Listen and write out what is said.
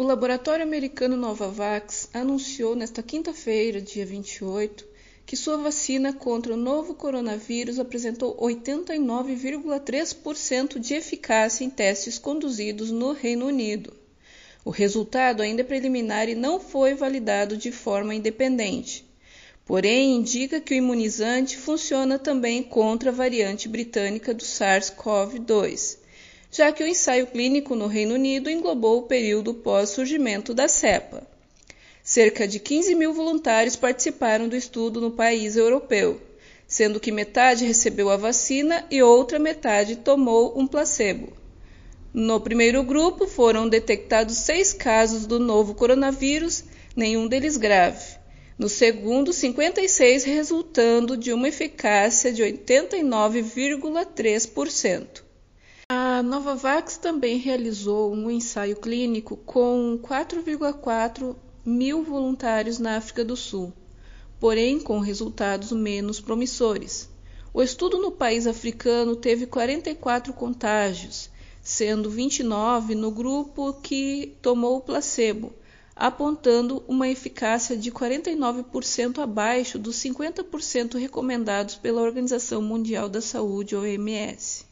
O laboratório americano Novavax anunciou nesta quinta-feira, dia 28, que sua vacina contra o novo coronavírus apresentou 89,3% de eficácia em testes conduzidos no Reino Unido. O resultado ainda é preliminar e não foi validado de forma independente. Porém, indica que o imunizante funciona também contra a variante britânica do SARS-CoV-2 já que o ensaio clínico no Reino Unido englobou o período pós-surgimento da cepa. Cerca de 15 mil voluntários participaram do estudo no país europeu, sendo que metade recebeu a vacina e outra metade tomou um placebo. No primeiro grupo foram detectados seis casos do novo coronavírus, nenhum deles grave. No segundo, 56, resultando de uma eficácia de 89,3%. A Novavax também realizou um ensaio clínico com 4,4 mil voluntários na África do Sul, porém com resultados menos promissores. O estudo no país africano teve 44 contágios, sendo 29 no grupo que tomou o placebo, apontando uma eficácia de 49% abaixo dos 50% recomendados pela Organização Mundial da Saúde, OMS.